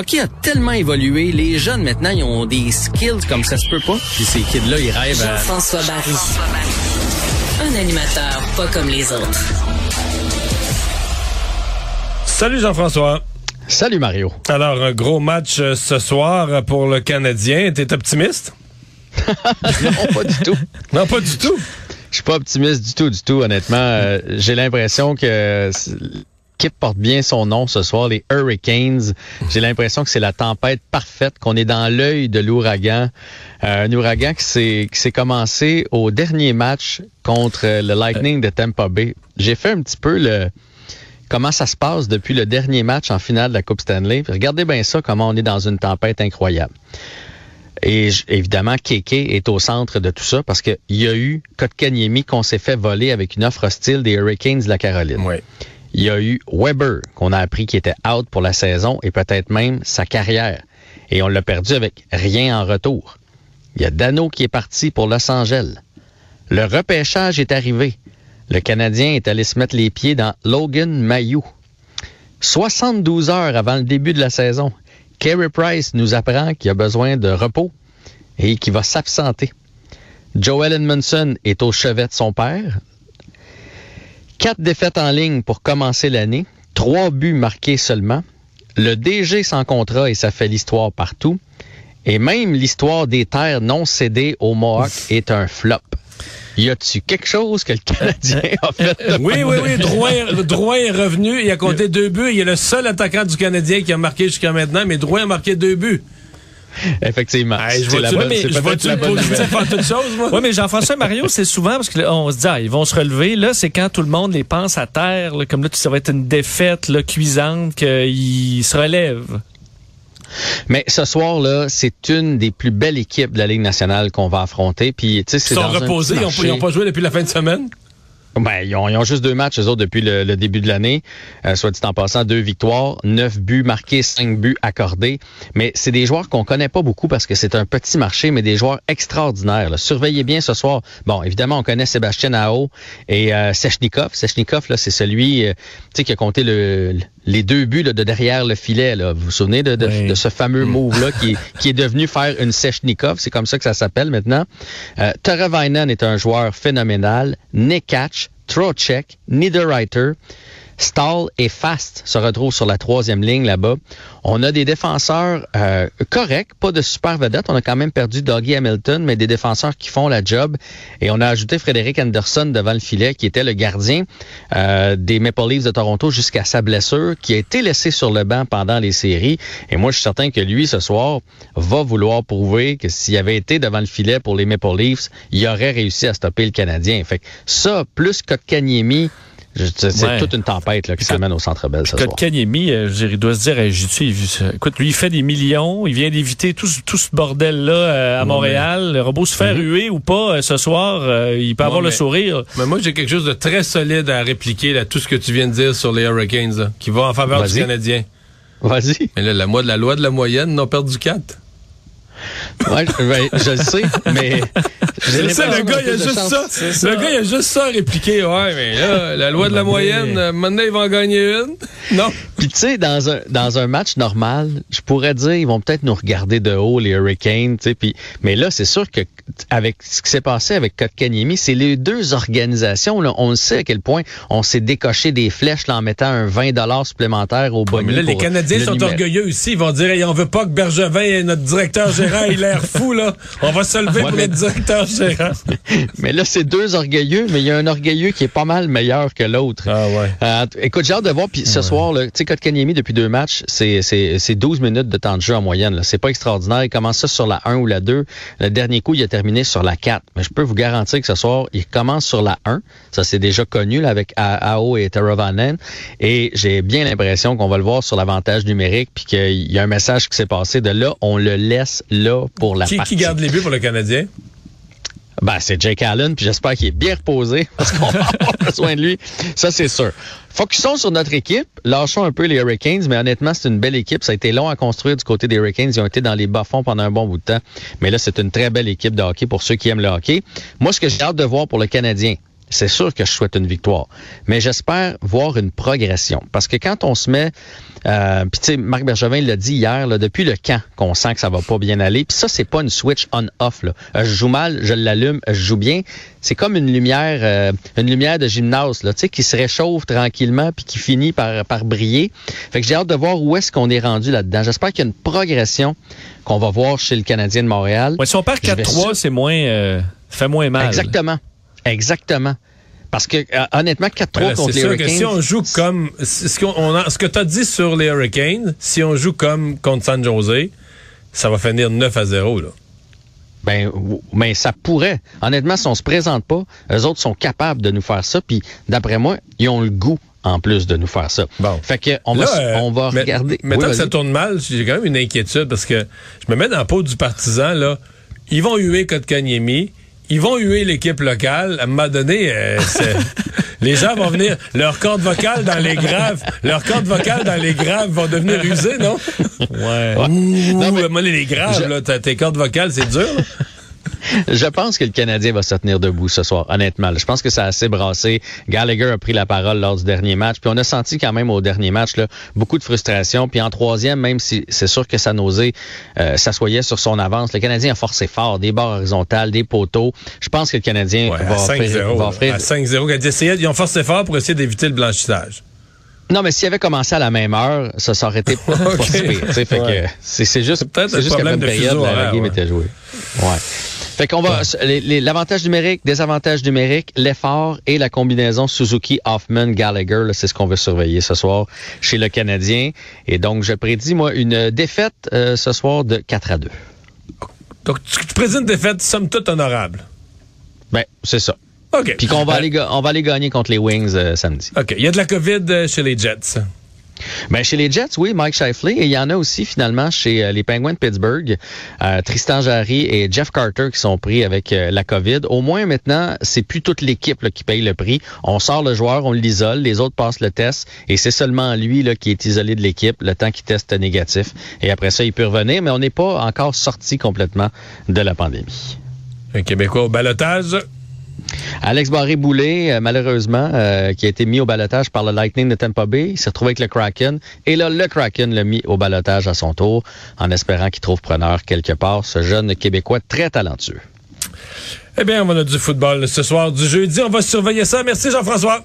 hockey a tellement évolué. Les jeunes, maintenant, ils ont des skills comme ça se peut pas. Puis ces kids-là, ils rêvent à... Jean-François Barry. Un animateur pas comme les autres. Salut Jean-François. Salut Mario. Alors, un gros match euh, ce soir pour le Canadien. T'es optimiste? non, pas du tout. Non, pas du tout. Je suis pas optimiste du tout, du tout, honnêtement. Euh, J'ai l'impression que l'équipe porte bien son nom ce soir, les Hurricanes. J'ai l'impression que c'est la tempête parfaite, qu'on est dans l'œil de l'ouragan. Euh, un ouragan qui s'est commencé au dernier match contre le Lightning de Tampa Bay. J'ai fait un petit peu le comment ça se passe depuis le dernier match en finale de la Coupe Stanley. regardez bien ça, comment on est dans une tempête incroyable. Et évidemment, Keke est au centre de tout ça parce qu'il y a eu Kotkaniemi qu'on s'est fait voler avec une offre hostile des Hurricanes de la Caroline. Oui. Il y a eu Weber qu'on a appris qu'il était out pour la saison et peut-être même sa carrière. Et on l'a perdu avec rien en retour. Il y a Dano qui est parti pour Los Angeles. Le repêchage est arrivé. Le Canadien est allé se mettre les pieds dans Logan Mayou. 72 heures avant le début de la saison, Carey Price nous apprend qu'il a besoin de repos et qu'il va s'absenter. Joel Edmondson est au chevet de son père. Quatre défaites en ligne pour commencer l'année, trois buts marqués seulement. Le DG sans contrat et ça fait l'histoire partout. Et même l'histoire des terres non cédées au Mohawk est un flop. Y a-tu quelque chose que le Canadien a fait? oui, oui, oui. Drouin, est revenu. Il a compté deux buts. Il est le seul attaquant du Canadien qui a marqué jusqu'à maintenant, mais Drouin a marqué deux buts. Effectivement. je vois-tu le positif en toute chose, moi? Oui, mais Jean-François Mario, c'est souvent parce qu'on se dit, ah, ils vont se relever. Là, c'est quand tout le monde les pense à terre, comme là, ça va être une défaite là, cuisante, qu'ils se relèvent. Mais ce soir-là, c'est une des plus belles équipes de la Ligue nationale qu'on va affronter. Puis, Ils sont reposés, ils n'ont pas joué depuis la fin de semaine? Ben, ils, ont, juste deux matchs, eux autres, depuis le, début de l'année. Euh, soit dit en passant, deux victoires, neuf buts marqués, cinq buts accordés. Mais c'est des joueurs qu'on connaît pas beaucoup parce que c'est un petit marché, mais des joueurs extraordinaires. Surveillez bien ce soir. Bon, évidemment, on connaît Sébastien Ao et euh, Sechnikov. Sechnikov, là, c'est celui euh, qui a compté le, les deux buts de derrière le filet. Là. Vous vous souvenez de, de, ce fameux move-là qui, qui, est devenu faire une Sechnikov? C'est comme ça que ça s'appelle maintenant. Euh, est un joueur phénoménal. Nekach, Trocek, Niederreiter. Stall et Fast se retrouvent sur la troisième ligne là-bas. On a des défenseurs euh, corrects, pas de super vedettes. On a quand même perdu Doggy Hamilton, mais des défenseurs qui font la job. Et on a ajouté Frédéric Anderson devant le filet, qui était le gardien euh, des Maple Leafs de Toronto jusqu'à sa blessure, qui a été laissé sur le banc pendant les séries. Et moi, je suis certain que lui, ce soir, va vouloir prouver que s'il avait été devant le filet pour les Maple Leafs, il aurait réussi à stopper le Canadien. Fait que ça, plus Kotkaniemi, c'est toute une tempête là, qui s'amène au Centre Bell ce soir. Kanyemi, euh, il doit se dire, écoute, lui, il fait des millions, il vient d'éviter tout, tout, ce bordel-là euh, à Montréal. Le robot se fait mm-hmm. ruer ou pas euh, ce soir, il peut avoir le sourire. Mais moi, j'ai quelque chose de très solide à répliquer à tout ce que tu viens de dire sur les Hurricanes, qui va en faveur du Canadien. Vas-y. Mais là, la, la loi de la moyenne, n'ont perdu 4. Ouais, je, le sais, mais. C'est ça, le gars, il a juste ça. Le gars, il a juste ça à répliquer. Ouais, mais là, la loi de la moyenne, maintenant, ils vont en gagner une. Non. Puis, tu sais, dans un, dans un match normal, je pourrais dire, ils vont peut-être nous regarder de haut, les Hurricanes, tu sais. Puis, mais là, c'est sûr que, avec ce qui s'est passé avec Kotkaniemi, c'est les deux organisations, là, on le sait à quel point on s'est décoché des flèches là, en mettant un 20 supplémentaire au bonus. mais là, les Canadiens sont orgueilleux aussi. Ils vont dire, hey, on veut pas que Bergevin notre directeur général il a l'air fou, là. On va se lever pour être directeur gérant. mais là, c'est deux orgueilleux, mais il y a un orgueilleux qui est pas mal meilleur que l'autre. Ah ouais. Euh, écoute, j'ai hâte de voir. Puis ce soir, tu sais, Kotkaniemi, depuis deux matchs, c'est 12 minutes de temps de jeu en moyenne. C'est pas extraordinaire. Il commence ça sur la 1 ou la 2. Le dernier coup, il a terminé sur la 4. Mais je peux vous garantir que ce soir, il commence sur la 1. Ça, c'est déjà connu là, avec AO et Teravanen. Et j'ai bien l'impression qu'on va le voir sur l'avantage numérique, puis qu'il y a un message qui s'est passé de là, on le laisse là pour la qui, Qui garde les buts pour le Canadien? Ben, c'est Jake Allen, puis j'espère qu'il est bien reposé parce qu'on va avoir besoin de lui. Ça, c'est sûr. Focusons sur notre équipe. Lâchons un peu les Hurricanes, mais honnêtement, c'est une belle équipe. Ça a été long à construire du côté des Hurricanes. Ils ont été dans les bas-fonds pendant un bon bout de temps. Mais là, c'est une très belle équipe de hockey pour ceux qui aiment le hockey. Moi, ce que j'ai hâte de voir pour le Canadien, c'est sûr que je souhaite une victoire. Mais j'espère voir une progression. Parce que quand on se met, euh, puis tu sais, Marc Bergevin l'a dit hier, là, depuis le camp, qu'on sent que ça va pas bien aller. Puis ça, c'est pas une switch on-off. Euh, je joue mal, je l'allume, je joue bien. C'est comme une lumière, euh, une lumière de gymnase, là, tu sais, qui se réchauffe tranquillement puis qui finit par, par briller. Fait que j'ai hâte de voir où est-ce qu'on est rendu là-dedans. J'espère qu'il y a une progression qu'on va voir chez le Canadien de Montréal. Ouais, si on perd 4-3, c'est moins, euh, fait moins mal. Exactement. Exactement. Parce que euh, honnêtement, 4-3 Ben là, contre C'est les sûr Hurricanes. que si on joue comme ce, qu'on- on a- ce que tu as dit sur les Hurricanes, si on joue comme contre San Jose, ça va finir 9 à 0 là. Ben, mais ça pourrait. Honnêtement, si on se présente pas, eux autres sont capables de nous faire ça. Puis, d'après moi, ils ont le goût en plus de nous faire ça. Bon. Fait que on va, Là, euh, on va mais- regarder. Maintenant Oui, que ça tourne mal, j'ai quand même une inquiétude parce que je me mets dans la peau du partisan. Là. Ils vont huer Kotkaniemi. Ils vont huer l'équipe locale. À un moment donné, euh, c'est- les gens vont venir. Leur corde vocale dans les graves, leur corde vocale dans les graves vont devenir usées, non? Ouais. Ouh, Non, mais- les graves, Je- là, t'as- tes cordes vocales, c'est dur. là. Je pense que le Canadien va se tenir debout ce soir, honnêtement. Je pense que ça a assez brassé. Gallagher a pris la parole lors du dernier match. Puis on a senti quand même au dernier match là, beaucoup de frustration. Puis en troisième, même si c'est sûr que sa nausée euh, s'assoyait sur son avance, le Canadien a forcé fort, des barres horizontales, des poteaux. Je pense que le Canadien Ouais, va, à offrir, 5-0. va là. offrir- À 5-0. Ils ont forcé fort pour essayer d'éviter le blanchissage. Non, mais s'il avait commencé à la même heure, ça, ça aurait été pas Ok. si pire, tu sais, Fait Ouais. que c'est juste, c'est juste qu'à la problème même de période, la, la game ouais. était jouée. Ouais. Fait qu'on va, l'avantage numérique, désavantage numérique, l'effort et la combinaison Suzuki-Hoffman-Gallagher, là, c'est ce qu'on veut surveiller ce soir chez le Canadien. Et donc, je prédis, moi, une défaite euh, ce soir de 4 à 2. Donc, tu, tu présumes une défaite, somme toute honorable. Ben, c'est ça. OK. Puis qu'on va, Euh, aller, on va aller gagner contre les Wings euh, samedi. OK. Il y a de la COVID chez les Jets. Ben, chez les Jets, oui, Mike Shifley. Et il y en a aussi, finalement, chez euh, les Penguins de Pittsburgh, euh, Tristan Jarry et Jeff Carter qui sont pris avec euh, la COVID. Au moins, maintenant, c'est plus toute l'équipe qui paye le prix. On sort le joueur, on l'isole, les autres passent le test. Et c'est seulement lui qui est isolé de l'équipe le temps qu'il teste négatif. Et après ça, il peut revenir. Mais on n'est pas encore sorti complètement de la pandémie. Un Québécois au balotage. Alex Barré-Boulet, euh, malheureusement, euh, qui a été mis au balotage par le Lightning de Tampa Bay, s'est retrouvé avec le Kraken. Et là, le Kraken l'a mis au balotage à son tour, en espérant qu'il trouve preneur quelque part, ce jeune Québécois très talentueux. Eh bien, on a du football ce soir, du jeudi. On va surveiller ça. Merci, Jean-François.